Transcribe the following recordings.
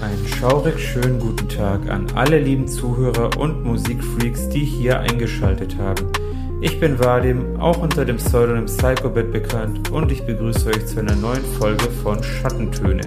Einen schaurig schönen guten Tag an alle lieben Zuhörer und Musikfreaks, die hier eingeschaltet haben. Ich bin Vadim, auch unter dem Pseudonym Psychobit bekannt und ich begrüße euch zu einer neuen Folge von Schattentöne,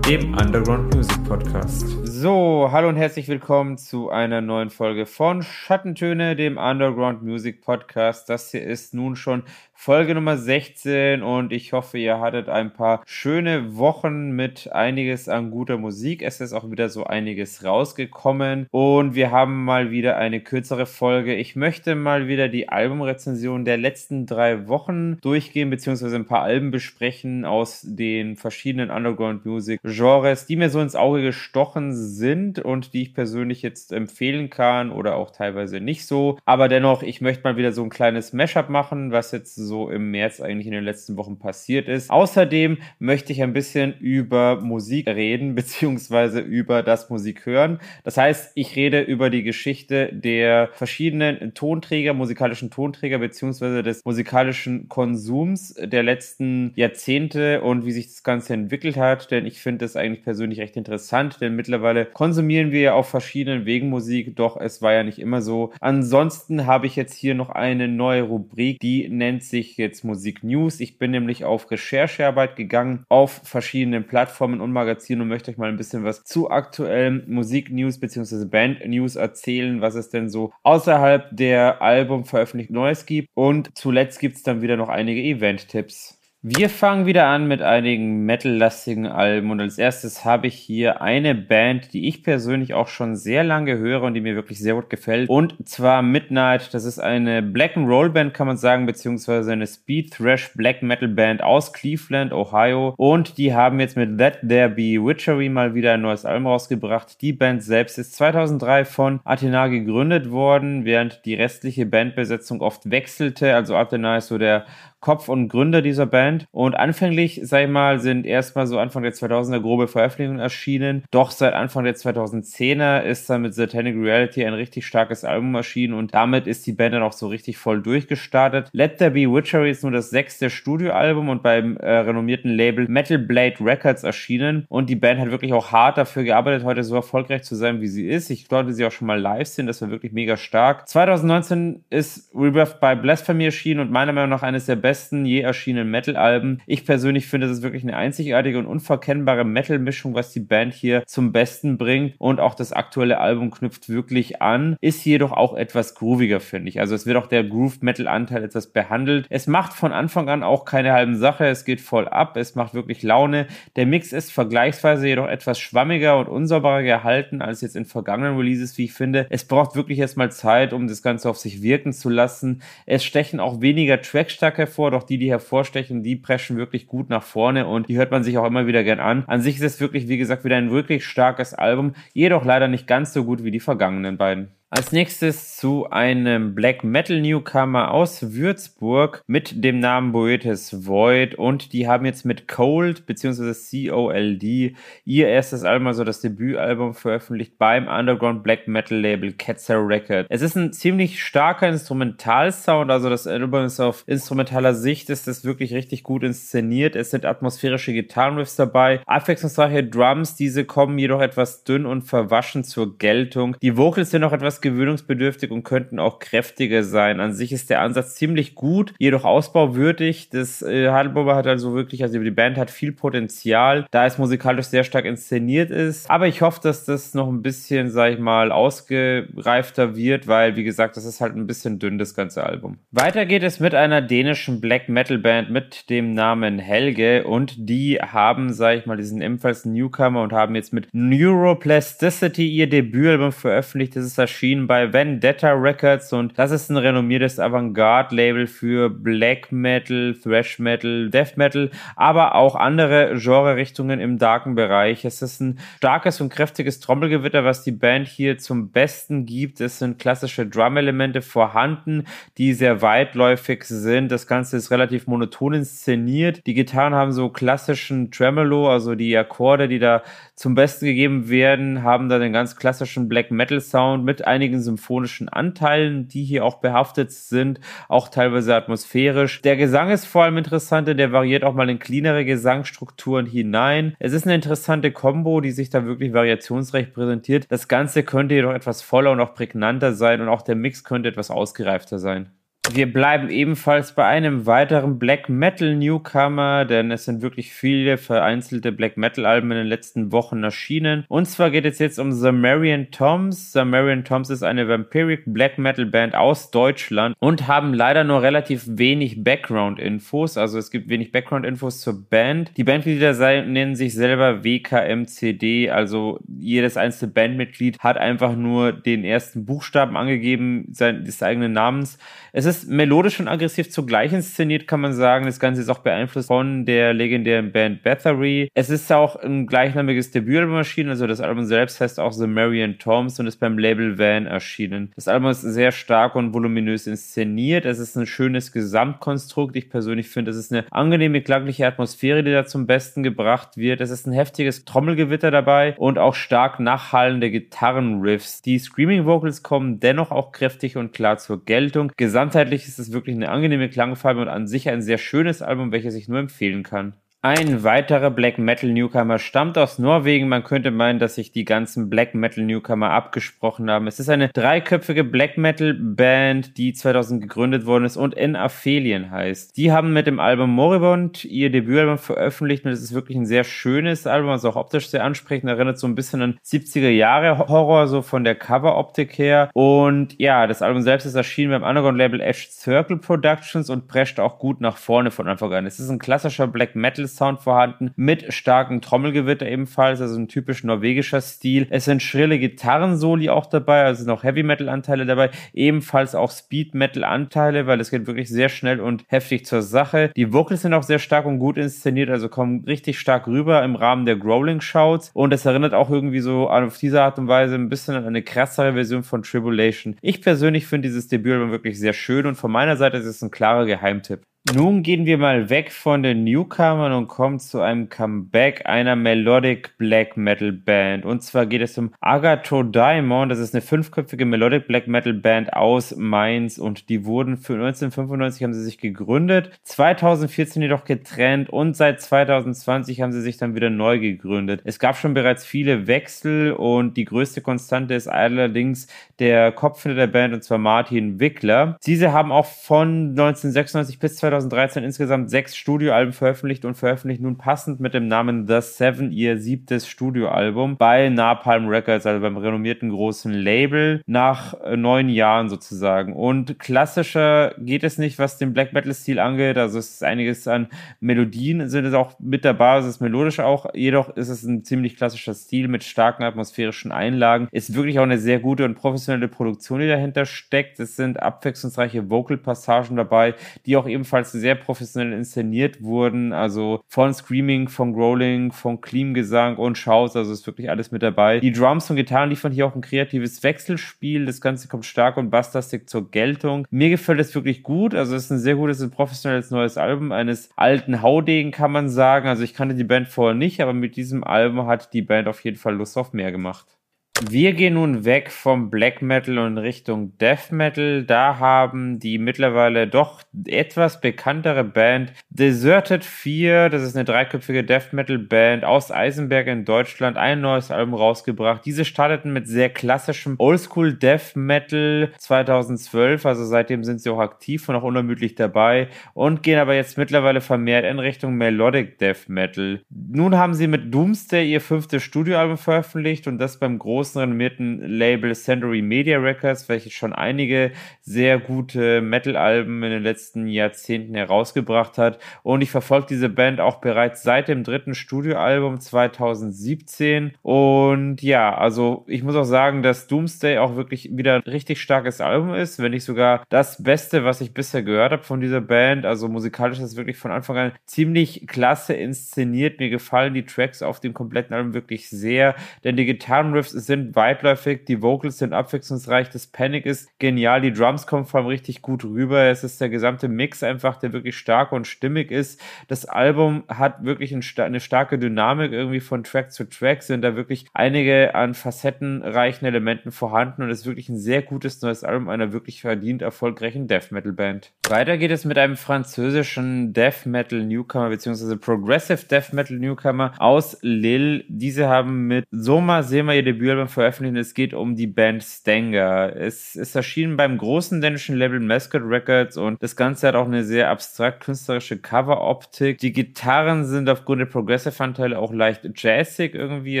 dem Underground Music Podcast. So, hallo und herzlich willkommen zu einer neuen Folge von Schattentöne, dem Underground Music Podcast. Das hier ist nun schon Folge Nummer 16 und ich hoffe, ihr hattet ein paar schöne Wochen mit einiges an guter Musik. Es ist auch wieder so einiges rausgekommen und wir haben mal wieder eine kürzere Folge. Ich möchte mal wieder die Albumrezension der letzten drei Wochen durchgehen, beziehungsweise ein paar Alben besprechen aus den verschiedenen Underground Music Genres, die mir so ins Auge gestochen sind und die ich persönlich jetzt empfehlen kann oder auch teilweise nicht so. Aber dennoch, ich möchte mal wieder so ein kleines Mashup machen, was jetzt so im März eigentlich in den letzten Wochen passiert ist. Außerdem möchte ich ein bisschen über Musik reden, beziehungsweise über das Musik hören. Das heißt, ich rede über die Geschichte der verschiedenen Tonträger, musikalischen Tonträger, beziehungsweise des musikalischen Konsums der letzten Jahrzehnte und wie sich das Ganze entwickelt hat, denn ich finde das eigentlich persönlich recht interessant, denn mittlerweile konsumieren wir ja auf verschiedenen Wegen Musik, doch es war ja nicht immer so. Ansonsten habe ich jetzt hier noch eine neue Rubrik, die nennt sich jetzt Musik News. Ich bin nämlich auf Recherchearbeit gegangen auf verschiedenen Plattformen und Magazinen und möchte euch mal ein bisschen was zu aktuellen Musik News bzw. Band News erzählen, was es denn so außerhalb der Album veröffentlicht Neues gibt. Und zuletzt gibt es dann wieder noch einige Event-Tipps. Wir fangen wieder an mit einigen metal-lastigen Alben und als erstes habe ich hier eine Band, die ich persönlich auch schon sehr lange höre und die mir wirklich sehr gut gefällt und zwar Midnight. Das ist eine Black and Roll Band, kann man sagen, beziehungsweise eine Speed Thrash Black Metal Band aus Cleveland, Ohio und die haben jetzt mit That There Be Witchery mal wieder ein neues Album rausgebracht. Die Band selbst ist 2003 von Athena gegründet worden, während die restliche Bandbesetzung oft wechselte. Also Athena ist so der Kopf und Gründer dieser Band. Und anfänglich, sag ich mal, sind erstmal so Anfang der 2000er grobe Veröffentlichungen erschienen. Doch seit Anfang der 2010er ist dann mit Satanic Reality ein richtig starkes Album erschienen und damit ist die Band dann auch so richtig voll durchgestartet. Let There Be Witchery ist nur das sechste Studioalbum und beim äh, renommierten Label Metal Blade Records erschienen. Und die Band hat wirklich auch hart dafür gearbeitet, heute so erfolgreich zu sein, wie sie ist. Ich konnte sie auch schon mal live sehen, das war wirklich mega stark. 2019 ist Rebirth by Blasphemy erschienen und meiner Meinung nach eines der besten je erschienenen Metal-Alben. Ich persönlich finde, das ist wirklich eine einzigartige und unverkennbare Metal-Mischung, was die Band hier zum Besten bringt. Und auch das aktuelle Album knüpft wirklich an, ist jedoch auch etwas grooviger, finde ich. Also es wird auch der Groove-Metal-Anteil etwas behandelt. Es macht von Anfang an auch keine halben Sache. Es geht voll ab. Es macht wirklich Laune. Der Mix ist vergleichsweise jedoch etwas schwammiger und unsauberer gehalten als jetzt in vergangenen Releases, wie ich finde. Es braucht wirklich erstmal Zeit, um das Ganze auf sich wirken zu lassen. Es stechen auch weniger Trackstark hervor hervor, doch die, die hervorstechen, die preschen wirklich gut nach vorne und die hört man sich auch immer wieder gern an. An sich ist es wirklich, wie gesagt, wieder ein wirklich starkes Album, jedoch leider nicht ganz so gut wie die vergangenen beiden. Als nächstes zu einem Black Metal Newcomer aus Würzburg mit dem Namen Boetes Void und die haben jetzt mit Cold bzw. C-O-L-D ihr erstes Album, also das Debütalbum veröffentlicht beim Underground Black Metal Label Ketzer Record. Es ist ein ziemlich starker Instrumentalsound, also das Album ist auf instrumentaler Sicht ist das wirklich richtig gut inszeniert. Es sind atmosphärische Gitarrenriffs dabei, abwechslungsreiche Drums, diese kommen jedoch etwas dünn und verwaschen zur Geltung. Die Vocals sind noch etwas gewöhnungsbedürftig und könnten auch kräftiger sein. An sich ist der Ansatz ziemlich gut, jedoch ausbauwürdig. Das äh, Heidelberger hat also wirklich, also die Band hat viel Potenzial, da es musikalisch sehr stark inszeniert ist. Aber ich hoffe, dass das noch ein bisschen, sag ich mal, ausgereifter wird, weil, wie gesagt, das ist halt ein bisschen dünn, das ganze Album. Weiter geht es mit einer dänischen Black Metal Band mit dem Namen Helge und die haben, sag ich mal, diesen ebenfalls Newcomer und haben jetzt mit Neuroplasticity ihr Debütalbum veröffentlicht. Das ist erschienen erschienen bei Vendetta Records und das ist ein renommiertes Avantgarde-Label für Black Metal, Thrash Metal, Death Metal, aber auch andere Genre-Richtungen im darken Bereich. Es ist ein starkes und kräftiges Trommelgewitter, was die Band hier zum Besten gibt. Es sind klassische Drum-Elemente vorhanden, die sehr weitläufig sind. Das Ganze ist relativ monoton inszeniert. Die Gitarren haben so klassischen Tremolo, also die Akkorde, die da zum Besten gegeben werden, haben da den ganz klassischen Black Metal Sound mit ein einigen symphonischen Anteilen, die hier auch behaftet sind, auch teilweise atmosphärisch. Der Gesang ist vor allem interessant, der variiert auch mal in cleanere Gesangstrukturen hinein. Es ist eine interessante Combo, die sich da wirklich variationsreich präsentiert. Das Ganze könnte jedoch etwas voller und auch prägnanter sein und auch der Mix könnte etwas ausgereifter sein. Wir bleiben ebenfalls bei einem weiteren Black Metal Newcomer, denn es sind wirklich viele vereinzelte Black Metal Alben in den letzten Wochen erschienen. Und zwar geht es jetzt um The Marian Toms. The Marian Toms ist eine Vampiric Black Metal Band aus Deutschland und haben leider nur relativ wenig Background Infos. Also es gibt wenig Background Infos zur Band. Die Bandmitglieder nennen sich selber WKMCD, also jedes einzelne Bandmitglied hat einfach nur den ersten Buchstaben angegeben, des eigenen Namens. Es ist ist melodisch und aggressiv zugleich inszeniert, kann man sagen. Das Ganze ist auch beeinflusst von der legendären Band Bathory. Es ist auch ein gleichnamiges Debütalbum erschienen, also das Album selbst heißt auch The Marian Toms und ist beim Label Van erschienen. Das Album ist sehr stark und voluminös inszeniert. Es ist ein schönes Gesamtkonstrukt. Ich persönlich finde, es ist eine angenehme, klangliche Atmosphäre, die da zum Besten gebracht wird. Es ist ein heftiges Trommelgewitter dabei und auch stark nachhallende Gitarrenriffs. Die Screaming Vocals kommen dennoch auch kräftig und klar zur Geltung. Gesamtheit Inhaltlich ist es wirklich eine angenehme Klangfarbe und an sich ein sehr schönes Album, welches ich nur empfehlen kann. Ein weiterer Black Metal Newcomer stammt aus Norwegen. Man könnte meinen, dass sich die ganzen Black Metal Newcomer abgesprochen haben. Es ist eine dreiköpfige Black Metal Band, die 2000 gegründet worden ist und in Aphelien heißt. Die haben mit dem Album Moribund ihr Debütalbum veröffentlicht und es ist wirklich ein sehr schönes Album, also auch optisch sehr ansprechend, erinnert so ein bisschen an 70er Jahre Horror, so von der Coveroptik her. Und ja, das Album selbst ist erschienen beim Underground Label Ash Circle Productions und prescht auch gut nach vorne von Anfang an. Es ist ein klassischer Black Metal Sound vorhanden, mit starkem Trommelgewitter ebenfalls, also ein typisch norwegischer Stil. Es sind schrille Gitarrensoli auch dabei, also noch Heavy Metal Anteile dabei, ebenfalls auch Speed Metal Anteile, weil es geht wirklich sehr schnell und heftig zur Sache. Die Vocals sind auch sehr stark und gut inszeniert, also kommen richtig stark rüber im Rahmen der Growling Shouts und es erinnert auch irgendwie so auf diese Art und Weise ein bisschen an eine krassere Version von Tribulation. Ich persönlich finde dieses Debütalbum wirklich sehr schön und von meiner Seite ist es ein klarer Geheimtipp. Nun gehen wir mal weg von den Newcomern und kommen zu einem Comeback einer Melodic Black Metal Band. Und zwar geht es um Agatho Diamond. Das ist eine fünfköpfige Melodic Black Metal Band aus Mainz und die wurden für 1995 haben sie sich gegründet, 2014 jedoch getrennt und seit 2020 haben sie sich dann wieder neu gegründet. Es gab schon bereits viele Wechsel und die größte Konstante ist allerdings der Kopf der Band und zwar Martin Wickler. Diese haben auch von 1996 bis 2020 2013 insgesamt sechs Studioalben veröffentlicht und veröffentlicht nun passend mit dem Namen The Seven ihr siebtes Studioalbum bei Napalm Records, also beim renommierten großen Label, nach äh, neun Jahren sozusagen. Und klassischer geht es nicht, was den Black Metal Stil angeht. Also es ist einiges an Melodien sind es auch mit es ist melodisch auch. Jedoch ist es ein ziemlich klassischer Stil mit starken atmosphärischen Einlagen. Ist wirklich auch eine sehr gute und professionelle Produktion, die dahinter steckt. Es sind abwechslungsreiche Vocal Passagen dabei, die auch ebenfalls ebenfalls sehr professionell inszeniert wurden. Also von Screaming, von Growling, von Clean-Gesang und Schaus. Also ist wirklich alles mit dabei. Die Drums und Gitarren liefern hier auch ein kreatives Wechselspiel. Das Ganze kommt stark und basslastig zur Geltung. Mir gefällt es wirklich gut. Also es ist ein sehr gutes und professionelles neues Album eines alten Haudegen, kann man sagen. Also ich kannte die Band vorher nicht, aber mit diesem Album hat die Band auf jeden Fall Lust auf mehr gemacht. Wir gehen nun weg vom Black Metal und Richtung Death Metal. Da haben die mittlerweile doch etwas bekanntere Band Deserted 4, das ist eine dreiköpfige Death Metal Band aus Eisenberg in Deutschland, ein neues Album rausgebracht. Diese starteten mit sehr klassischem Oldschool Death Metal 2012, also seitdem sind sie auch aktiv und auch unermüdlich dabei und gehen aber jetzt mittlerweile vermehrt in Richtung Melodic Death Metal. Nun haben sie mit Doomsday ihr fünftes Studioalbum veröffentlicht und das beim großen großen renommierten Label Century Media Records, welches schon einige sehr gute Metal-Alben in den letzten Jahrzehnten herausgebracht hat. Und ich verfolge diese Band auch bereits seit dem dritten Studioalbum 2017. Und ja, also ich muss auch sagen, dass Doomsday auch wirklich wieder ein richtig starkes Album ist, wenn nicht sogar das Beste, was ich bisher gehört habe von dieser Band. Also musikalisch ist es wirklich von Anfang an ziemlich klasse inszeniert. Mir gefallen die Tracks auf dem kompletten Album wirklich sehr, denn die Gitarrenriffs sind sind weitläufig, die Vocals sind abwechslungsreich, das Panic ist genial, die Drums kommen vor allem richtig gut rüber. Es ist der gesamte Mix einfach, der wirklich stark und stimmig ist. Das Album hat wirklich eine starke Dynamik irgendwie von Track zu Track, sind da wirklich einige an facettenreichen Elementen vorhanden und ist wirklich ein sehr gutes neues Album einer wirklich verdient erfolgreichen Death Metal Band. Weiter geht es mit einem französischen Death Metal Newcomer bzw. Progressive Death Metal Newcomer aus Lille. Diese haben mit Soma Sema ihr Debütalbum veröffentlicht. Es geht um die Band Stanger. Es ist erschienen beim großen dänischen Label Mascot Records und das Ganze hat auch eine sehr abstrakt künstlerische Cover-Optik. Die Gitarren sind aufgrund der Progressive-Anteile auch leicht jazzig irgendwie.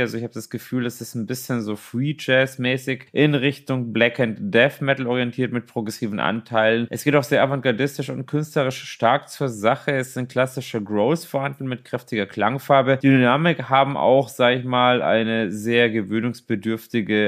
Also ich habe das Gefühl, es ist ein bisschen so Free Jazz-mäßig in Richtung Black and Death Metal orientiert mit progressiven Anteilen. Es geht auch sehr avantgardistisch und künstlerisch stark zur Sache. Es sind klassische Growls vorhanden mit kräftiger Klangfarbe. Die Dynamik haben auch, sag ich mal, eine sehr gewöhnungsbedürftige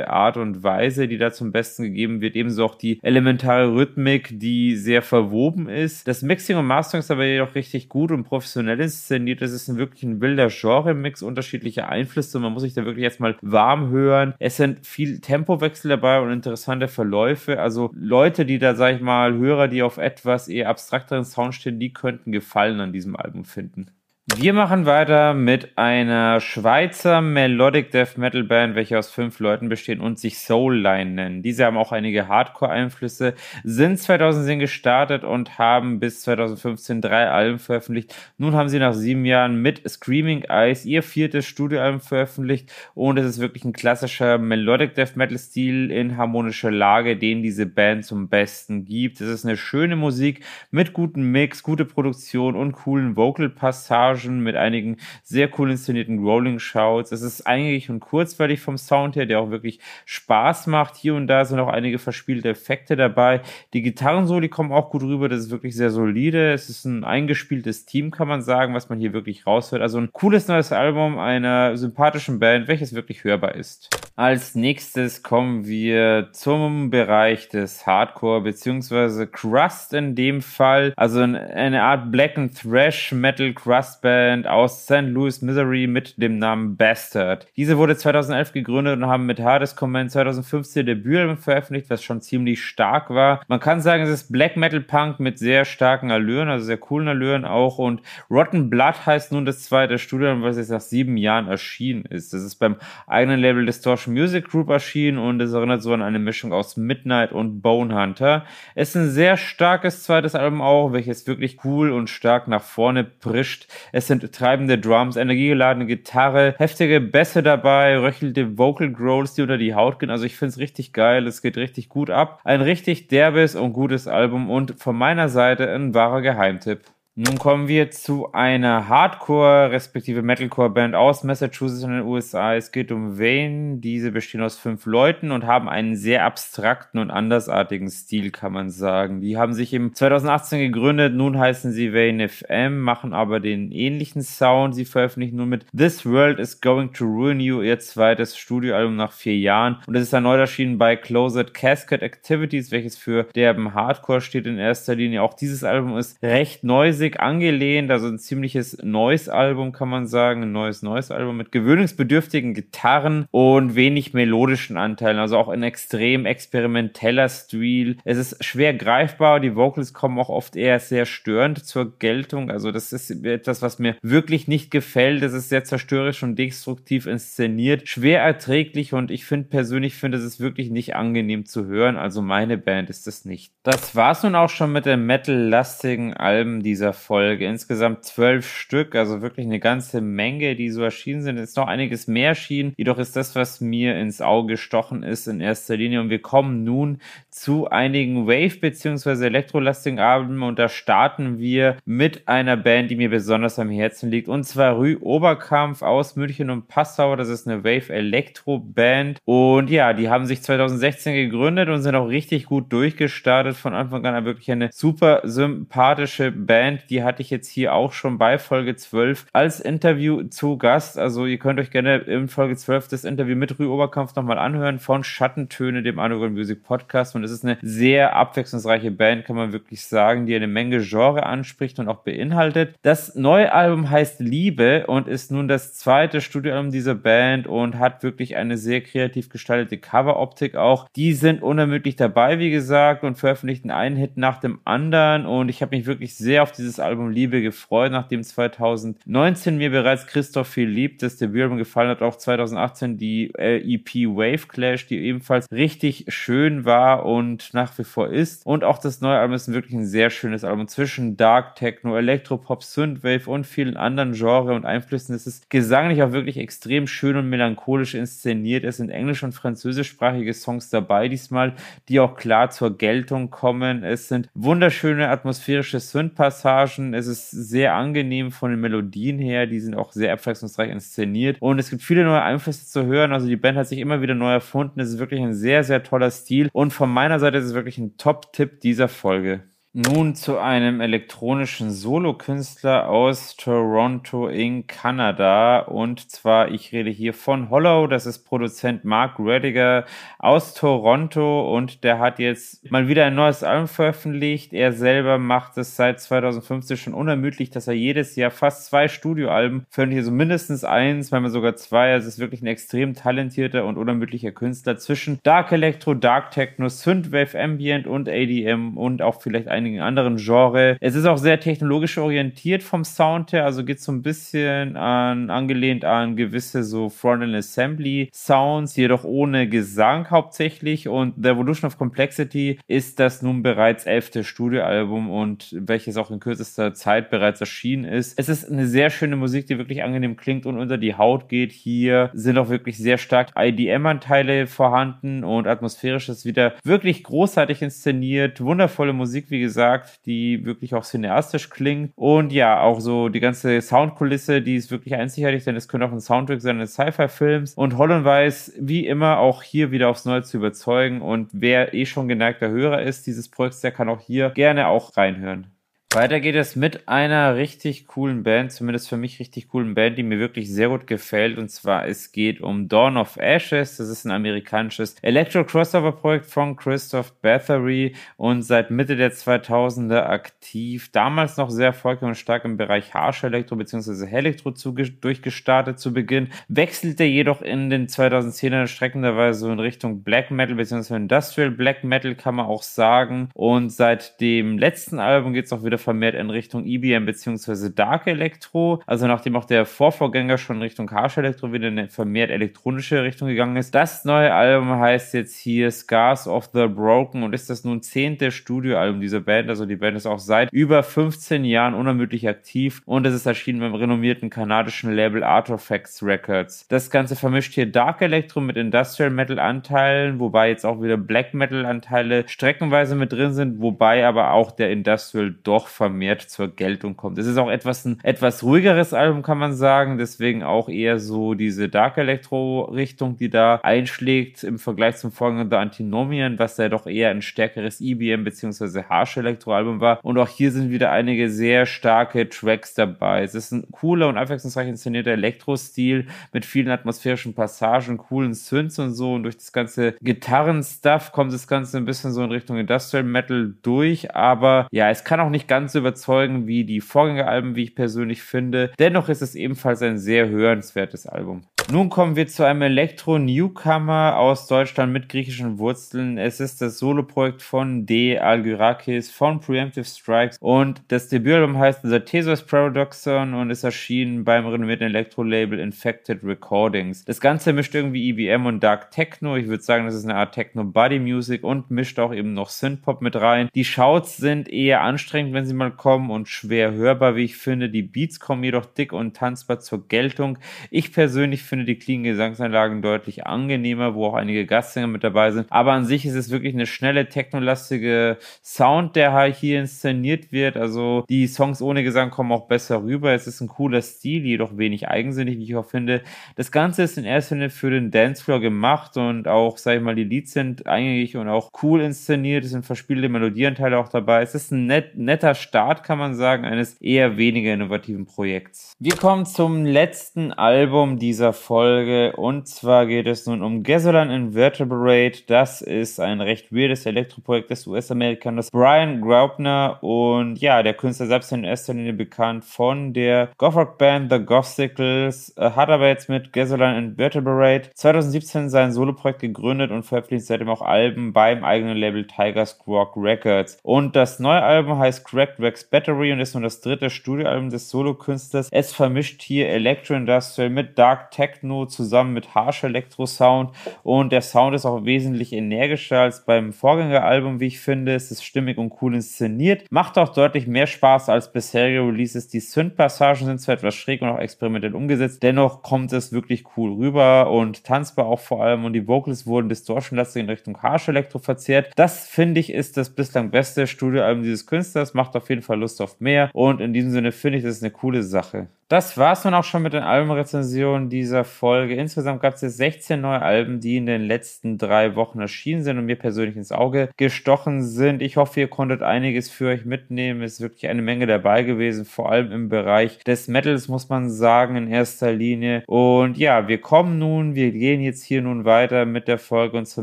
Art und Weise, die da zum Besten gegeben wird. Ebenso auch die elementare Rhythmik, die sehr verwoben ist. Das Mixing und Mastering ist aber jedoch richtig gut und professionell inszeniert. Es ist ein wirklich ein wilder Genre-Mix unterschiedlicher Einflüsse. Man muss sich da wirklich erstmal warm hören. Es sind viel Tempowechsel dabei und interessante Verläufe. Also Leute, die da, sag ich mal, Hörer, die auf etwas eher abstrakteren Sound stehen, die könnten Gefallen an diesem Album finden. Wir machen weiter mit einer Schweizer Melodic Death Metal Band, welche aus fünf Leuten besteht und sich Soulline nennen. Diese haben auch einige Hardcore-Einflüsse, sind 2010 gestartet und haben bis 2015 drei Alben veröffentlicht. Nun haben sie nach sieben Jahren mit Screaming Eyes ihr viertes Studioalbum veröffentlicht und es ist wirklich ein klassischer Melodic Death Metal Stil in harmonischer Lage, den diese Band zum Besten gibt. Es ist eine schöne Musik mit gutem Mix, gute Produktion und coolen Vocal-Passagen Passagen mit einigen sehr cool inszenierten Rolling Shouts. Es ist eigentlich und kurzweilig vom Sound her, der auch wirklich Spaß macht. Hier und da sind auch einige verspielte Effekte dabei. Die Gitarren so, die kommen auch gut rüber. Das ist wirklich sehr solide. Es ist ein eingespieltes Team, kann man sagen, was man hier wirklich raushört. Also ein cooles neues Album einer sympathischen Band, welches wirklich hörbar ist. Als nächstes kommen wir zum Bereich des Hardcore beziehungsweise Crust in dem Fall. Also eine Art Black and Thrash Metal Crust Band Band aus St. Louis, Missouri mit dem Namen Bastard. Diese wurde 2011 gegründet und haben mit Hardest Comment 2015 Debütalbum veröffentlicht, was schon ziemlich stark war. Man kann sagen, es ist Black Metal Punk mit sehr starken Allüren, also sehr coolen Allüren auch und Rotten Blood heißt nun das zweite Studium, was jetzt nach sieben Jahren erschienen ist. Das ist beim eigenen Label Distortion Music Group erschienen und es erinnert so an eine Mischung aus Midnight und Bone Hunter. Es ist ein sehr starkes zweites Album auch, welches wirklich cool und stark nach vorne prischt. Es sind treibende Drums, energiegeladene Gitarre, heftige Bässe dabei, röchelte Vocal Growls, die unter die Haut gehen. Also ich finde es richtig geil, es geht richtig gut ab. Ein richtig derbes und gutes Album und von meiner Seite ein wahrer Geheimtipp. Nun kommen wir zu einer Hardcore- respektive Metalcore-Band aus Massachusetts in den USA. Es geht um Vane. Diese bestehen aus fünf Leuten und haben einen sehr abstrakten und andersartigen Stil, kann man sagen. Die haben sich im 2018 gegründet. Nun heißen sie Vane FM, machen aber den ähnlichen Sound. Sie veröffentlichen nun mit This World is Going to Ruin You ihr zweites Studioalbum nach vier Jahren. Und es ist erneut erschienen bei Closet Cascade Activities, welches für derben Hardcore steht in erster Linie. Auch dieses Album ist recht neusig Musik angelehnt, also ein ziemliches neues Album, kann man sagen, ein neues, neues Album mit gewöhnungsbedürftigen Gitarren und wenig melodischen Anteilen, also auch ein extrem experimenteller Stil. Es ist schwer greifbar, die Vocals kommen auch oft eher sehr störend zur Geltung, also das ist etwas, was mir wirklich nicht gefällt. Es ist sehr zerstörerisch und destruktiv inszeniert, schwer erträglich und ich finde persönlich finde es wirklich nicht angenehm zu hören, also meine Band ist es nicht. Das war's nun auch schon mit den metal-lastigen Alben dieser Folge. Insgesamt zwölf Stück, also wirklich eine ganze Menge, die so erschienen sind. Ist noch einiges mehr erschienen. Jedoch ist das, was mir ins Auge gestochen ist, in erster Linie. Und wir kommen nun zu einigen Wave- bzw. elektrolastigen Alben. Und da starten wir mit einer Band, die mir besonders am Herzen liegt. Und zwar Rü Oberkampf aus München und Passau. Das ist eine Wave-Elektro-Band. Und ja, die haben sich 2016 gegründet und sind auch richtig gut durchgestartet. Von Anfang an wirklich eine super sympathische Band, Band, die hatte ich jetzt hier auch schon bei Folge 12 als Interview zu Gast. Also ihr könnt euch gerne in Folge 12 das Interview mit Rü Oberkampf nochmal anhören von Schattentöne, dem Underground Music Podcast. Und es ist eine sehr abwechslungsreiche Band, kann man wirklich sagen, die eine Menge Genre anspricht und auch beinhaltet. Das neue Album heißt Liebe und ist nun das zweite Studioalbum dieser Band und hat wirklich eine sehr kreativ gestaltete Coveroptik auch. Die sind unermüdlich dabei, wie gesagt, und veröffentlichten einen Hit nach dem anderen. Und ich habe mich wirklich sehr auf dieses Album Liebe gefreut, nachdem 2019 mir bereits Christoph viel liebt, das Debütalbum gefallen hat, auch 2018 die äh, EP Wave Clash, die ebenfalls richtig schön war und nach wie vor ist. Und auch das neue Album ist wirklich ein sehr schönes Album zwischen Dark Techno, Elektropop, Synthwave und vielen anderen Genres und Einflüssen. Es ist gesanglich auch wirklich extrem schön und melancholisch inszeniert. Es sind englisch- und französischsprachige Songs dabei diesmal, die auch klar zur Geltung kommen. Es sind wunderschöne atmosphärische Synth-Passagen. Es ist sehr angenehm von den Melodien her. Die sind auch sehr abwechslungsreich inszeniert. Und es gibt viele neue Einflüsse zu hören. Also die Band hat sich immer wieder neu erfunden. Es ist wirklich ein sehr, sehr toller Stil. Und von meiner Seite ist es wirklich ein Top-Tipp dieser Folge. Nun zu einem elektronischen Solokünstler aus Toronto in Kanada. Und zwar, ich rede hier von Hollow. Das ist Produzent Mark Rediger aus Toronto. Und der hat jetzt mal wieder ein neues Album veröffentlicht. Er selber macht es seit 2015 schon unermüdlich, dass er jedes Jahr fast zwei Studioalben veröffentlicht. Also mindestens eins, manchmal sogar zwei. Also es ist wirklich ein extrem talentierter und unermüdlicher Künstler zwischen Dark Electro, Dark Techno, Synthwave, Ambient und ADM und auch vielleicht ein einigen anderen Genre. Es ist auch sehr technologisch orientiert vom Sound her, also geht so ein bisschen an, angelehnt an gewisse so Front-End Assembly Sounds, jedoch ohne Gesang hauptsächlich. Und The Evolution of Complexity ist das nun bereits elfte Studioalbum und welches auch in kürzester Zeit bereits erschienen ist. Es ist eine sehr schöne Musik, die wirklich angenehm klingt und unter die Haut geht. Hier sind auch wirklich sehr stark IDM-Anteile vorhanden und atmosphärisch ist wieder wirklich großartig inszeniert. Wundervolle Musik, wie gesagt gesagt, die wirklich auch cineastisch klingt. Und ja, auch so die ganze Soundkulisse, die ist wirklich einzigartig, denn es könnte auch ein Soundtrack sein eines Sci-Fi-Films. Und Holland weiß, wie immer, auch hier wieder aufs Neue zu überzeugen. Und wer eh schon geneigter Hörer ist dieses Projekts, der kann auch hier gerne auch reinhören. Weiter geht es mit einer richtig coolen Band, zumindest für mich richtig coolen Band, die mir wirklich sehr gut gefällt. Und zwar es geht um Dawn of Ashes. Das ist ein amerikanisches Electro-Crossover-Projekt von Christoph Bathory und seit Mitte der 2000er aktiv. Damals noch sehr erfolgreich und stark im Bereich Harsh Electro bzw. Elektro durchgestartet zu Beginn. Wechselte jedoch in den 2010er streckenderweise in Richtung Black Metal bzw. Industrial Black Metal kann man auch sagen. Und seit dem letzten Album geht es auch wieder vermehrt in Richtung EBM bzw. Dark Electro. Also nachdem auch der Vorvorgänger schon Richtung Harsh Electro wieder in eine vermehrt elektronische Richtung gegangen ist. Das neue Album heißt jetzt hier Scars of the Broken und ist das nun zehnte Studioalbum dieser Band. Also die Band ist auch seit über 15 Jahren unermüdlich aktiv und es ist erschienen beim renommierten kanadischen Label Artifacts Records. Das Ganze vermischt hier Dark Electro mit Industrial Metal Anteilen, wobei jetzt auch wieder Black Metal Anteile streckenweise mit drin sind, wobei aber auch der Industrial doch vermehrt zur Geltung kommt. Es ist auch etwas ein etwas ruhigeres Album, kann man sagen. Deswegen auch eher so diese Dark Electro Richtung, die da einschlägt im Vergleich zum folgenden The Antinomian, was ja doch eher ein stärkeres EBM bzw. Harsh Electro Album war. Und auch hier sind wieder einige sehr starke Tracks dabei. Es ist ein cooler und abwechslungsreich inszenierter Elektro-Stil mit vielen atmosphärischen Passagen, coolen Synths und so. Und durch das ganze Gitarren-Stuff kommt das Ganze ein bisschen so in Richtung Industrial Metal durch. Aber ja, es kann auch nicht ganz so überzeugen wie die Vorgängeralben, wie ich persönlich finde. Dennoch ist es ebenfalls ein sehr hörenswertes Album. Nun kommen wir zu einem Elektro-Newcomer aus Deutschland mit griechischen Wurzeln. Es ist das Soloprojekt von D. Algyrakis von Preemptive Strikes und das Debütalbum heißt The Thesos Paradoxon und ist erschienen beim renommierten Elektro-Label Infected Recordings. Das Ganze mischt irgendwie EBM und Dark Techno. Ich würde sagen, das ist eine Art Techno-Body-Music und mischt auch eben noch Synthpop mit rein. Die Shouts sind eher anstrengend, wenn sie mal kommen und schwer hörbar, wie ich finde. Die Beats kommen jedoch dick und tanzbar zur Geltung. Ich persönlich finde die clean Gesangsanlagen deutlich angenehmer, wo auch einige Gastsänger mit dabei sind. Aber an sich ist es wirklich eine schnelle, technolastige Sound, der hier inszeniert wird. Also die Songs ohne Gesang kommen auch besser rüber. Es ist ein cooler Stil, jedoch wenig eigensinnig, wie ich auch finde. Das Ganze ist in erster Linie für den Dancefloor gemacht und auch, sag ich mal, die Leads sind eingängig und auch cool inszeniert. Es sind verspielte Melodienteile auch dabei. Es ist ein net, netter Start, kann man sagen, eines eher weniger innovativen Projekts. Wir kommen zum letzten Album dieser Folge und zwar geht es nun um Gasoline Invertebrate. Das ist ein recht weirdes Elektroprojekt des US-Amerikaners Brian Graupner und ja, der Künstler selbst in erster Linie bekannt von der Goth-Rock-Band The Gothsicles, äh, hat aber jetzt mit Gasoline Invertebrate 2017 sein Soloprojekt gegründet und veröffentlicht seitdem auch Alben beim eigenen Label Tiger Squawk Records. Und das neue Album heißt Cracked Wax Battery und ist nun das dritte Studioalbum des Solokünstlers. Es vermischt hier Electro-Industrial mit Dark Techno zusammen mit Harsh Electro-Sound und der Sound ist auch wesentlich energischer als beim Vorgängeralbum, wie ich finde. Es ist stimmig und cool inszeniert, macht auch deutlich mehr Spaß als bisherige Releases. Die Synth-Passagen sind zwar etwas schräg und auch experimentell umgesetzt, dennoch kommt es wirklich cool rüber und tanzbar auch vor allem und die Vocals wurden distortionlastig in Richtung Harsh Electro verzerrt. Das finde ich ist das bislang beste Studioalbum dieses Künstlers, macht auf jeden Fall Lust auf mehr und in diesem Sinne finde ich, das ist eine coole Sache. Das war's dann auch schon mit den Albumrezensionen dieser Folge. Insgesamt gab es jetzt 16 neue Alben, die in den letzten drei Wochen erschienen sind und mir persönlich ins Auge gestochen sind. Ich hoffe, ihr konntet einiges für euch mitnehmen. Es ist wirklich eine Menge dabei gewesen, vor allem im Bereich des Metals, muss man sagen, in erster Linie. Und ja, wir kommen nun, wir gehen jetzt hier nun weiter mit der Folge und so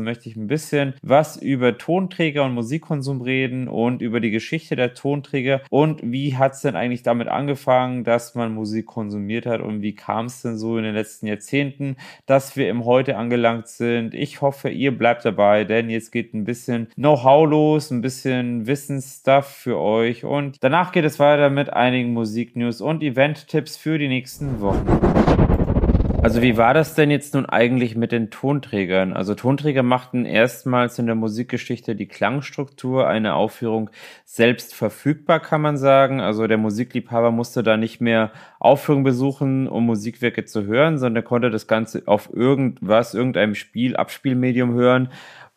möchte ich ein bisschen was über Tonträger und Musikkonsum reden und über die Geschichte der Tonträger und wie hat's denn eigentlich damit angefangen, dass man Musik konsumiert hat und wie kam es denn so in den letzten Jahrzehnten, dass wir im Heute angelangt sind. Ich hoffe, ihr bleibt dabei, denn jetzt geht ein bisschen Know-how los, ein bisschen Wissensstuff für euch und danach geht es weiter mit einigen Musiknews und Event-Tipps für die nächsten Wochen. Also wie war das denn jetzt nun eigentlich mit den Tonträgern? Also Tonträger machten erstmals in der Musikgeschichte die Klangstruktur eine Aufführung selbst verfügbar, kann man sagen. Also der Musikliebhaber musste da nicht mehr Aufführungen besuchen, um Musikwerke zu hören, sondern konnte das Ganze auf irgendwas, irgendeinem Spiel, Abspielmedium hören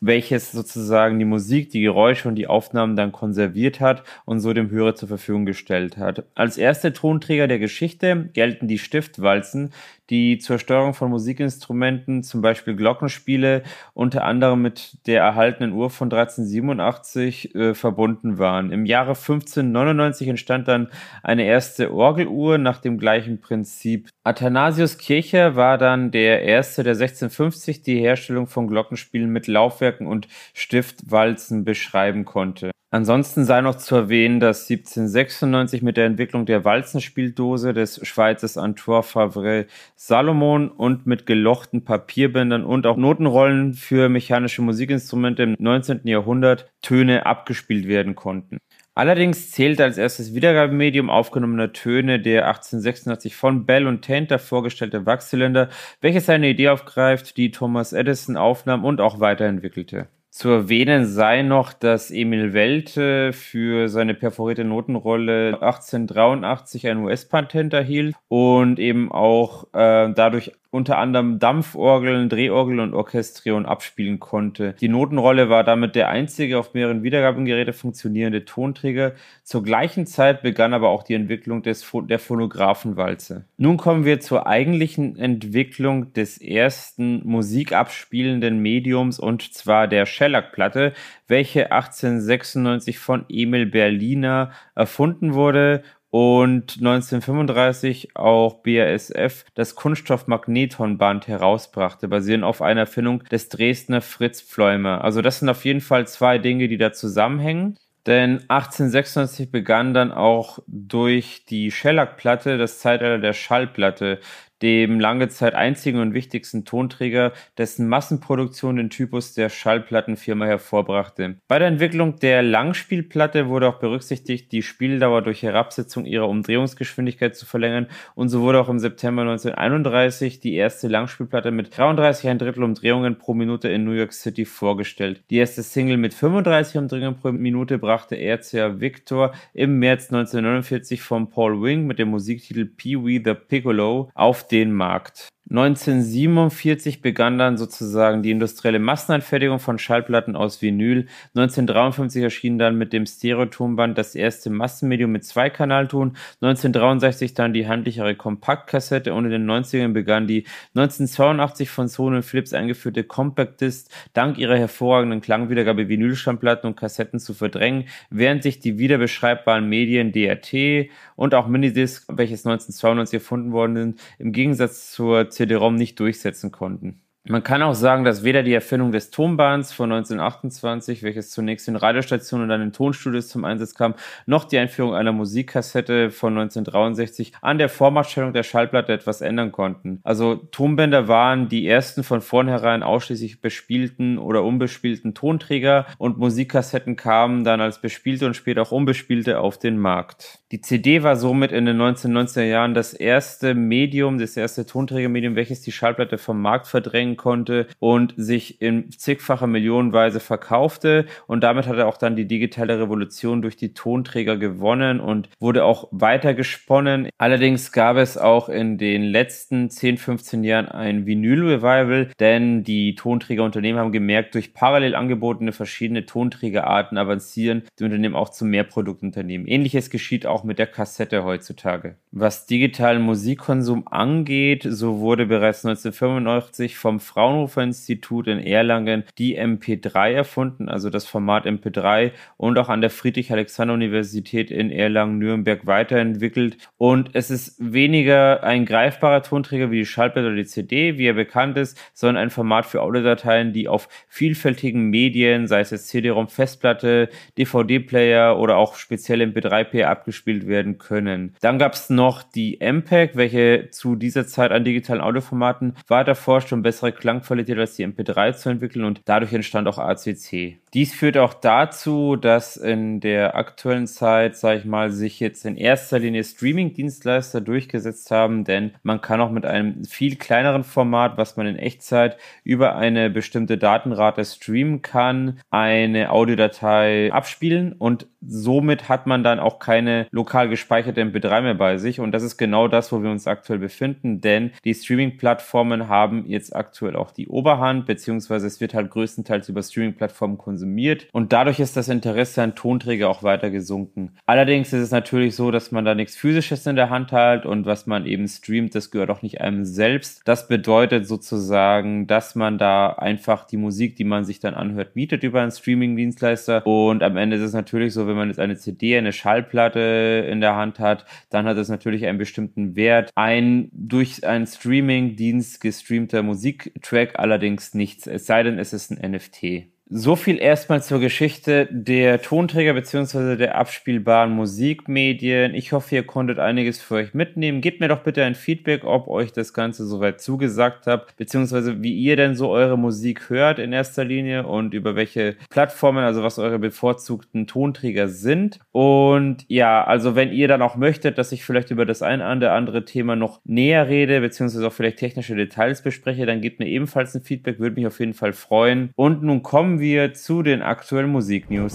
welches sozusagen die Musik, die Geräusche und die Aufnahmen dann konserviert hat und so dem Hörer zur Verfügung gestellt hat. Als erste Tonträger der Geschichte gelten die Stiftwalzen, die zur Steuerung von Musikinstrumenten, zum Beispiel Glockenspiele, unter anderem mit der erhaltenen Uhr von 1387 äh, verbunden waren. Im Jahre 1599 entstand dann eine erste Orgeluhr nach dem gleichen Prinzip. Athanasius Kircher war dann der erste, der 1650 die Herstellung von Glockenspielen mit Laufwerken und Stiftwalzen beschreiben konnte. Ansonsten sei noch zu erwähnen, dass 1796 mit der Entwicklung der Walzenspieldose des Schweizers Antoine Favre Salomon und mit gelochten Papierbändern und auch Notenrollen für mechanische Musikinstrumente im 19. Jahrhundert Töne abgespielt werden konnten. Allerdings zählte als erstes Wiedergabemedium aufgenommener Töne der 1886 von Bell und Tainter vorgestellte Wachszylinder, welches eine Idee aufgreift, die Thomas Edison aufnahm und auch weiterentwickelte. Zu erwähnen sei noch, dass Emil Welte für seine perforierte Notenrolle 1883 ein US-Patent erhielt und eben auch äh, dadurch unter anderem Dampforgeln, Drehorgeln und Orchestrion abspielen konnte. Die Notenrolle war damit der einzige auf mehreren Wiedergabengeräten funktionierende Tonträger. Zur gleichen Zeit begann aber auch die Entwicklung des, der Phonographenwalze. Nun kommen wir zur eigentlichen Entwicklung des ersten musikabspielenden Mediums und zwar der Shellac-Platte, welche 1896 von Emil Berliner erfunden wurde und 1935 auch BASF das Kunststoffmagnetonband herausbrachte, basierend auf einer Erfindung des Dresdner Fritz Pfleumer. Also das sind auf jeden Fall zwei Dinge, die da zusammenhängen. Denn 1896 begann dann auch durch die Shellac-Platte das Zeitalter der Schallplatte, dem lange Zeit einzigen und wichtigsten Tonträger, dessen Massenproduktion den Typus der Schallplattenfirma hervorbrachte. Bei der Entwicklung der Langspielplatte wurde auch berücksichtigt, die Spieldauer durch Herabsetzung ihrer Umdrehungsgeschwindigkeit zu verlängern und so wurde auch im September 1931 die erste Langspielplatte mit 33 ein Drittel Umdrehungen pro Minute in New York City vorgestellt. Die erste Single mit 35 Umdrehungen pro Minute brachte RCA Victor im März 1949 von Paul Wing mit dem Musiktitel Pee Wee the Piccolo auf den Markt. 1947 begann dann sozusagen die industrielle Massenanfertigung von Schallplatten aus Vinyl. 1953 erschien dann mit dem Stereotonband das erste Massenmedium mit Zweikanalton. 1963 dann die handlichere Kompaktkassette und in den 90ern begann die 1982 von Sony und Philips eingeführte Compact Disc dank ihrer hervorragenden Klangwiedergabe Vinylschallplatten und Kassetten zu verdrängen, während sich die wiederbeschreibbaren Medien DRT und auch Minidisc, welches 1992 erfunden worden sind, im Gegensatz zur CD-ROM nicht durchsetzen konnten. Man kann auch sagen, dass weder die Erfindung des Tonbands von 1928, welches zunächst in Radiostationen und dann in Tonstudios zum Einsatz kam, noch die Einführung einer Musikkassette von 1963 an der Vormachtstellung der Schallplatte etwas ändern konnten. Also Tonbänder waren die ersten von vornherein ausschließlich bespielten oder unbespielten Tonträger und Musikkassetten kamen dann als bespielte und später auch unbespielte auf den Markt. Die CD war somit in den 1990er Jahren das erste Medium, das erste Tonträgermedium, welches die Schallplatte vom Markt verdrängen konnte und sich in zigfacher Millionenweise verkaufte. Und damit hat er auch dann die digitale Revolution durch die Tonträger gewonnen und wurde auch weiter gesponnen. Allerdings gab es auch in den letzten 10, 15 Jahren ein Vinyl-Revival, denn die Tonträgerunternehmen haben gemerkt, durch parallel angebotene verschiedene Tonträgerarten avancieren die Unternehmen auch zu Mehrproduktunternehmen. Ähnliches geschieht auch auch mit der Kassette heutzutage. Was digitalen Musikkonsum angeht, so wurde bereits 1985 vom Fraunhofer Institut in Erlangen die MP3 erfunden, also das Format MP3 und auch an der Friedrich-Alexander-Universität in Erlangen-Nürnberg weiterentwickelt. Und es ist weniger ein greifbarer Tonträger wie die Schallplatte oder die CD, wie er bekannt ist, sondern ein Format für Audiodateien, die auf vielfältigen Medien, sei es jetzt CD-ROM, Festplatte, DVD-Player oder auch speziell MP3-Player abgespielt abgespielt werden können. Dann gab es noch die MPEG, welche zu dieser Zeit an digitalen Audioformaten weiter forscht, um bessere Klangqualität als die MP3 zu entwickeln und dadurch entstand auch ACC. Dies führt auch dazu, dass in der aktuellen Zeit, sage ich mal, sich jetzt in erster Linie Streaming-Dienstleister durchgesetzt haben, denn man kann auch mit einem viel kleineren Format, was man in Echtzeit über eine bestimmte Datenrate streamen kann, eine Audiodatei abspielen und somit hat man dann auch keine lokal gespeicherte MP3 mehr bei sich. Und das ist genau das, wo wir uns aktuell befinden, denn die Streaming-Plattformen haben jetzt aktuell auch die Oberhand, beziehungsweise es wird halt größtenteils über Streaming-Plattformen konsumiert konsumiert und dadurch ist das Interesse an Tonträger auch weiter gesunken. Allerdings ist es natürlich so, dass man da nichts physisches in der Hand hat und was man eben streamt, das gehört auch nicht einem selbst. Das bedeutet sozusagen, dass man da einfach die Musik, die man sich dann anhört, mietet über einen Streaming-Dienstleister und am Ende ist es natürlich so, wenn man jetzt eine CD, eine Schallplatte in der Hand hat, dann hat es natürlich einen bestimmten Wert. Ein durch einen Streaming-Dienst gestreamter Musiktrack allerdings nichts, es sei denn, es ist ein NFT. So viel erstmal zur Geschichte der Tonträger beziehungsweise der abspielbaren Musikmedien. Ich hoffe, ihr konntet einiges für euch mitnehmen. Gebt mir doch bitte ein Feedback, ob euch das Ganze soweit zugesagt habt, beziehungsweise wie ihr denn so eure Musik hört in erster Linie und über welche Plattformen, also was eure bevorzugten Tonträger sind. Und ja, also wenn ihr dann auch möchtet, dass ich vielleicht über das ein oder andere Thema noch näher rede, beziehungsweise auch vielleicht technische Details bespreche, dann gebt mir ebenfalls ein Feedback, würde mich auf jeden Fall freuen. Und nun kommen wir zu den aktuellen Musiknews.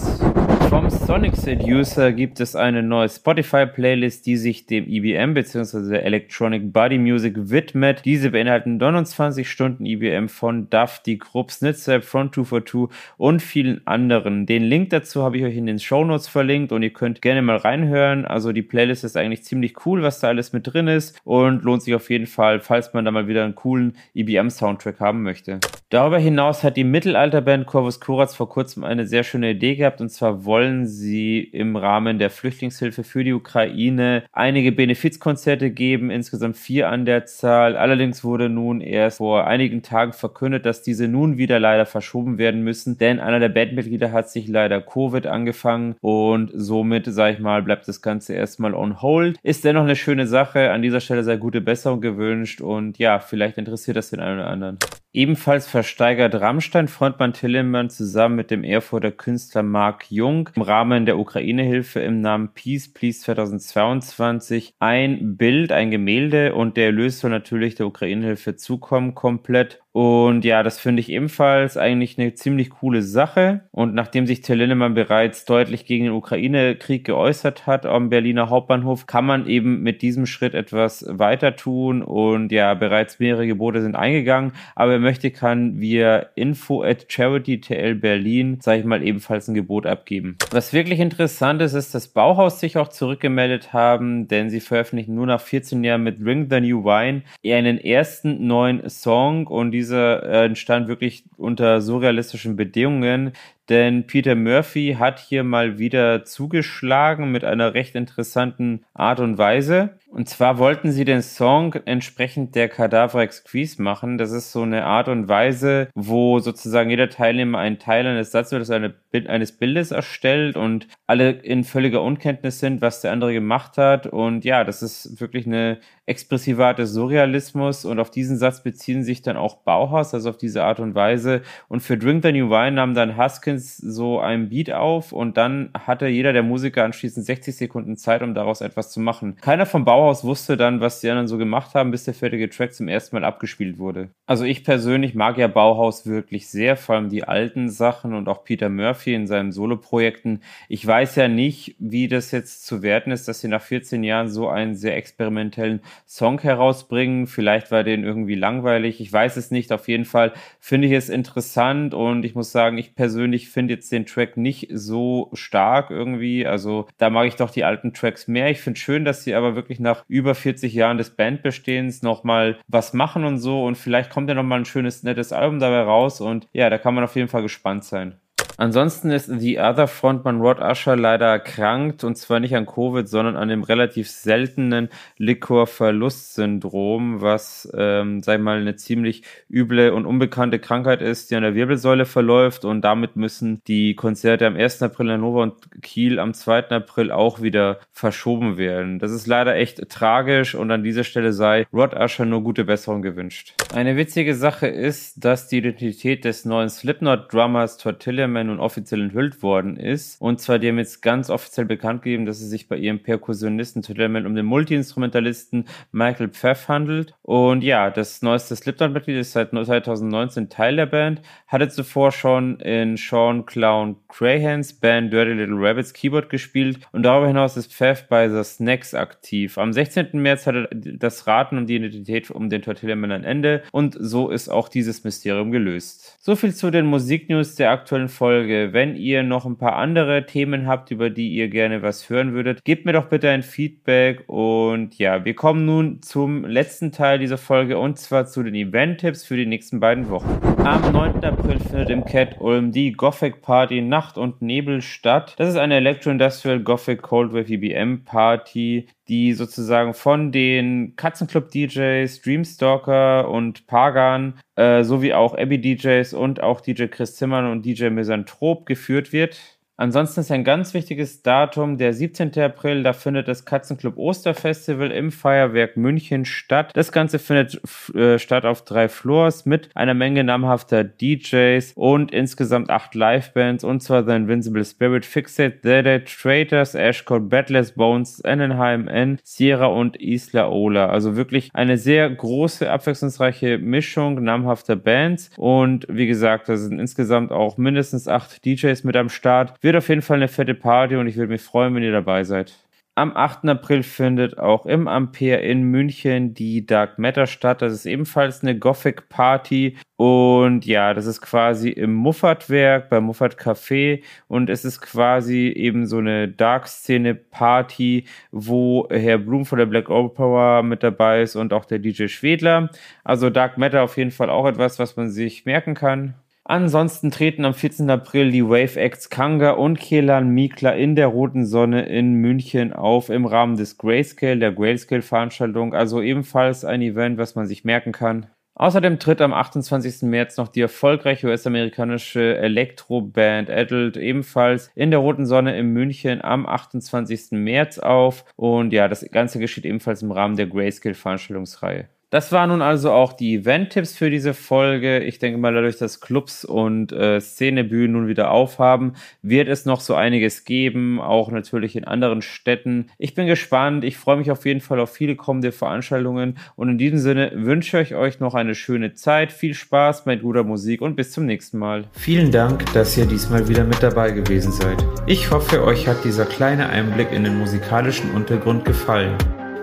Vom Sonic Seducer gibt es eine neue Spotify-Playlist, die sich dem EBM bzw. Electronic Body Music widmet. Diese beinhalten 29 Stunden EBM von Duff, die Grupp, Snitzer, Front 242 und vielen anderen. Den Link dazu habe ich euch in den Show Notes verlinkt und ihr könnt gerne mal reinhören. Also die Playlist ist eigentlich ziemlich cool, was da alles mit drin ist und lohnt sich auf jeden Fall, falls man da mal wieder einen coolen EBM-Soundtrack haben möchte. Darüber hinaus hat die Mittelalterband Corvus Corax vor kurzem eine sehr schöne Idee gehabt und zwar wollen sie im Rahmen der Flüchtlingshilfe für die Ukraine einige Benefizkonzerte geben, insgesamt vier an der Zahl. Allerdings wurde nun erst vor einigen Tagen verkündet, dass diese nun wieder leider verschoben werden müssen, denn einer der Bandmitglieder hat sich leider Covid angefangen und somit, sag ich mal, bleibt das Ganze erstmal on hold. Ist dennoch eine schöne Sache. An dieser Stelle sei gute Besserung gewünscht und ja, vielleicht interessiert das den einen oder anderen. Ebenfalls versteigert Rammstein-Frontmann Tillemmann zusammen mit dem Erfurter Künstler Marc Jung im Rahmen der Ukraine-Hilfe im Namen Peace Please 2022 ein Bild, ein Gemälde und der Erlös soll natürlich der Ukraine-Hilfe zukommen komplett Und ja, das finde ich ebenfalls eigentlich eine ziemlich coole Sache. Und nachdem sich Till Lindemann bereits deutlich gegen den Ukraine-Krieg geäußert hat am Berliner Hauptbahnhof, kann man eben mit diesem Schritt etwas weiter tun. Und ja, bereits mehrere Gebote sind eingegangen. Aber wer möchte, kann via info at charitytl Berlin, sage ich mal, ebenfalls ein Gebot abgeben. Was wirklich interessant ist, ist, dass Bauhaus sich auch zurückgemeldet haben, denn sie veröffentlichen nur nach 14 Jahren mit Ring the New Wine einen ersten neuen Song und dieser äh, wirklich unter surrealistischen Bedingungen, denn Peter Murphy hat hier mal wieder zugeschlagen mit einer recht interessanten Art und Weise. Und zwar wollten sie den Song entsprechend der Cadaver Quiz machen. Das ist so eine Art und Weise, wo sozusagen jeder Teilnehmer einen Teil eines Satzes oder eine, eines Bildes erstellt und alle in völliger Unkenntnis sind, was der andere gemacht hat. Und ja, das ist wirklich eine expressive Art des Surrealismus und auf diesen Satz beziehen sich dann auch Bauhaus, also auf diese Art und Weise. Und für Drink the New Wine nahm dann Huskins so ein Beat auf und dann hatte jeder der Musiker anschließend 60 Sekunden Zeit, um daraus etwas zu machen. Keiner vom Bauhaus wusste dann, was die anderen so gemacht haben, bis der fertige Track zum ersten Mal abgespielt wurde. Also ich persönlich mag ja Bauhaus wirklich sehr, vor allem die alten Sachen und auch Peter Murphy in seinen Soloprojekten. Ich weiß ja nicht, wie das jetzt zu werten ist, dass sie nach 14 Jahren so einen sehr experimentellen Song herausbringen. Vielleicht war den irgendwie langweilig. Ich weiß es nicht. Auf jeden Fall finde ich es interessant und ich muss sagen, ich persönlich finde jetzt den Track nicht so stark irgendwie. Also da mag ich doch die alten Tracks mehr. Ich finde schön, dass sie aber wirklich nach über 40 Jahren des Bandbestehens nochmal was machen und so und vielleicht kommt ja nochmal ein schönes, nettes Album dabei raus und ja, da kann man auf jeden Fall gespannt sein. Ansonsten ist The Other Frontman Rod Usher leider erkrankt und zwar nicht an Covid, sondern an dem relativ seltenen Liquorverlustsyndrom, was, ähm, sag ich mal, eine ziemlich üble und unbekannte Krankheit ist, die an der Wirbelsäule verläuft und damit müssen die Konzerte am 1. April in Hannover und Kiel am 2. April auch wieder verschoben werden. Das ist leider echt tragisch und an dieser Stelle sei Rod Usher nur gute Besserung gewünscht. Eine witzige Sache ist, dass die Identität des neuen Slipknot-Drummers Tortilla nun offiziell enthüllt worden ist. Und zwar, die haben jetzt ganz offiziell bekannt gegeben, dass es sich bei ihrem Perkussionisten Totalman um den Multiinstrumentalisten Michael Pfeff handelt. Und ja, das neueste Slipknot-Mitglied ist seit 2019 Teil der Band, hatte zuvor schon in Sean Clown Crahans Band Dirty Little Rabbits Keyboard gespielt und darüber hinaus ist Pfeff bei The Snacks aktiv. Am 16. März hatte das Raten um die Identität um den Tortilla-Man ein Ende und so ist auch dieses Mysterium gelöst. So viel zu den Musiknews der aktuellen Folge. Folge. Wenn ihr noch ein paar andere Themen habt, über die ihr gerne was hören würdet, gebt mir doch bitte ein Feedback. Und ja, wir kommen nun zum letzten Teil dieser Folge und zwar zu den Event-Tipps für die nächsten beiden Wochen. Am 9. April findet im Cat Ulm die Gothic Party Nacht und Nebel statt. Das ist eine Electro-Industrial Gothic Cold Wave EBM Party, die sozusagen von den Katzenclub DJs, Dreamstalker und Pagan äh, sowie auch Abby DJs und auch DJ Chris Zimmern und DJ Misanthrop geführt wird. Ansonsten ist ein ganz wichtiges Datum der 17. April. Da findet das Katzenclub Osterfestival im Feuerwerk München statt. Das Ganze findet äh, statt auf drei Floors mit einer Menge namhafter DJs und insgesamt acht Livebands und zwar The Invincible Spirit, Fixate, The Dead, Traitors, Ashcode, Batless Bones, Ennenheim N, Sierra und Isla Ola. Also wirklich eine sehr große, abwechslungsreiche Mischung namhafter Bands und wie gesagt, da sind insgesamt auch mindestens acht DJs mit am Start wird auf jeden Fall eine fette Party und ich würde mich freuen, wenn ihr dabei seid. Am 8. April findet auch im Ampere in München die Dark Matter statt. Das ist ebenfalls eine Gothic Party. Und ja, das ist quasi im Muffatwerk, beim Muffat Café. Und es ist quasi eben so eine Dark-Szene-Party, wo Herr Blum von der Black Opera mit dabei ist und auch der DJ Schwedler. Also Dark Matter auf jeden Fall auch etwas, was man sich merken kann. Ansonsten treten am 14. April die Wave Acts Kanga und Kelan Mikla in der Roten Sonne in München auf im Rahmen des Grayscale, der Grayscale Veranstaltung. Also ebenfalls ein Event, was man sich merken kann. Außerdem tritt am 28. März noch die erfolgreiche US-amerikanische Elektroband Adult ebenfalls in der Roten Sonne in München am 28. März auf. Und ja, das Ganze geschieht ebenfalls im Rahmen der Grayscale Veranstaltungsreihe. Das waren nun also auch die Event-Tipps für diese Folge. Ich denke mal, dadurch, dass Clubs und äh, Szenebühnen nun wieder aufhaben, wird es noch so einiges geben, auch natürlich in anderen Städten. Ich bin gespannt. Ich freue mich auf jeden Fall auf viele kommende Veranstaltungen. Und in diesem Sinne wünsche ich euch noch eine schöne Zeit, viel Spaß mit guter Musik und bis zum nächsten Mal. Vielen Dank, dass ihr diesmal wieder mit dabei gewesen seid. Ich hoffe, euch hat dieser kleine Einblick in den musikalischen Untergrund gefallen.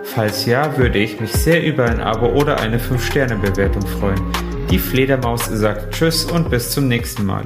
Falls ja, würde ich mich sehr über ein Abo oder eine 5-Sterne-Bewertung freuen. Die Fledermaus sagt Tschüss und bis zum nächsten Mal.